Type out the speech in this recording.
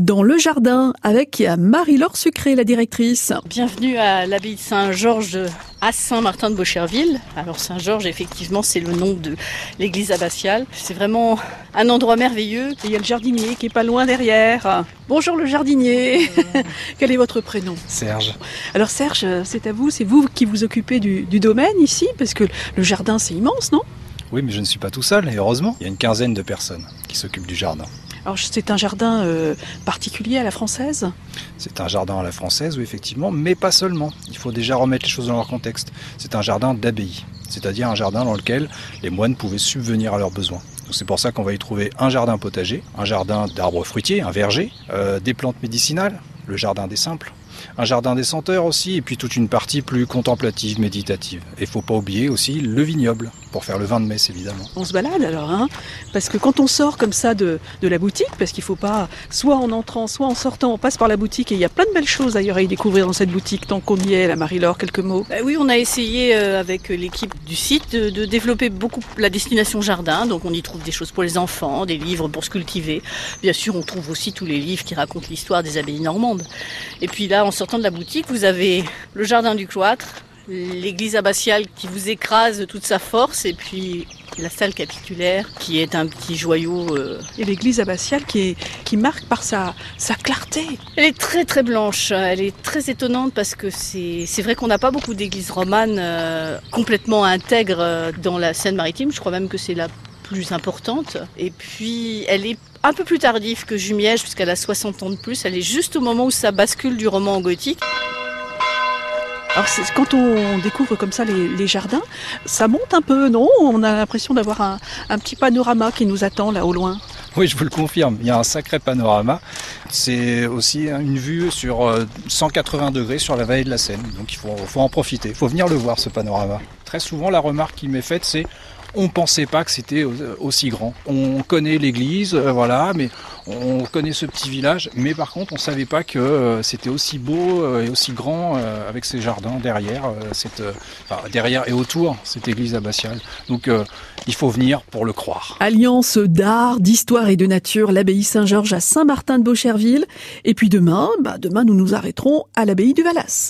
dans le jardin avec Marie-Laure Sucré, la directrice. Bienvenue à l'abbaye de Saint-Georges à Saint-Martin de Beaucherville. Alors Saint-Georges, effectivement, c'est le nom de l'église abbatiale. C'est vraiment un endroit merveilleux. il y a le jardinier qui est pas loin derrière. Bonjour le jardinier. Quel est votre prénom? Serge. Alors Serge, c'est à vous, c'est vous qui vous occupez du, du domaine ici, parce que le jardin c'est immense, non? Oui, mais je ne suis pas tout seul, et heureusement. Il y a une quinzaine de personnes qui s'occupent du jardin. C'est un jardin euh, particulier à la française C'est un jardin à la française, oui effectivement, mais pas seulement. Il faut déjà remettre les choses dans leur contexte. C'est un jardin d'abbaye, c'est-à-dire un jardin dans lequel les moines pouvaient subvenir à leurs besoins. C'est pour ça qu'on va y trouver un jardin potager, un jardin d'arbres fruitiers, un verger, euh, des plantes médicinales, le jardin des simples, un jardin des senteurs aussi, et puis toute une partie plus contemplative, méditative. Et faut pas oublier aussi le vignoble, pour faire le vin de messe évidemment. On se balade alors, hein Parce que quand on sort comme ça de, de la boutique, parce qu'il faut pas, soit en entrant, soit en sortant, on passe par la boutique et il y a plein de belles choses d'ailleurs à y découvrir dans cette boutique, tant qu'on y est, la Marie-Laure, quelques mots. Bah oui, on a essayé euh, avec l'équipe du site de, de, développer beaucoup la destination jardin, donc on y trouve des choses pour les enfants, des livres pour se cultiver. Bien sûr, on trouve aussi tous les livres qui racontent l'histoire des abbayes normandes. Et puis là, en sortant de la boutique, vous avez le jardin du cloître, l'église abbatiale qui vous écrase de toute sa force et puis la salle capitulaire qui est un petit joyau. Euh... Et l'église abbatiale qui, est, qui marque par sa, sa clarté. Elle est très très blanche, elle est très étonnante parce que c'est vrai qu'on n'a pas beaucoup d'églises romanes euh, complètement intègres euh, dans la Seine-Maritime, je crois même que c'est la plus importante. Et puis elle est un peu plus tardive que Jumièges puisqu'elle a 60 ans de plus, elle est juste au moment où ça bascule du roman au gothique. Alors quand on découvre comme ça les, jardins, ça monte un peu, non? On a l'impression d'avoir un, petit panorama qui nous attend là au loin. Oui, je vous le confirme, il y a un sacré panorama. C'est aussi une vue sur 180 degrés sur la vallée de la Seine, donc il faut, faut en profiter, il faut venir le voir ce panorama. Très souvent, la remarque qui m'est faite, c'est on pensait pas que c'était aussi grand. On connaît l'église, euh, voilà, mais on connaît ce petit village, mais par contre, on savait pas que euh, c'était aussi beau euh, et aussi grand avec ces jardins derrière, cette, enfin, derrière et autour cette église abbatiale. Donc, il faut venir pour le croire. Alliance d'art, d'histoire et de nature, l'abbaye Saint-Georges à Saint-Martin de Beaucherville. Et puis demain, bah demain, nous nous arrêterons à l'abbaye du Valas.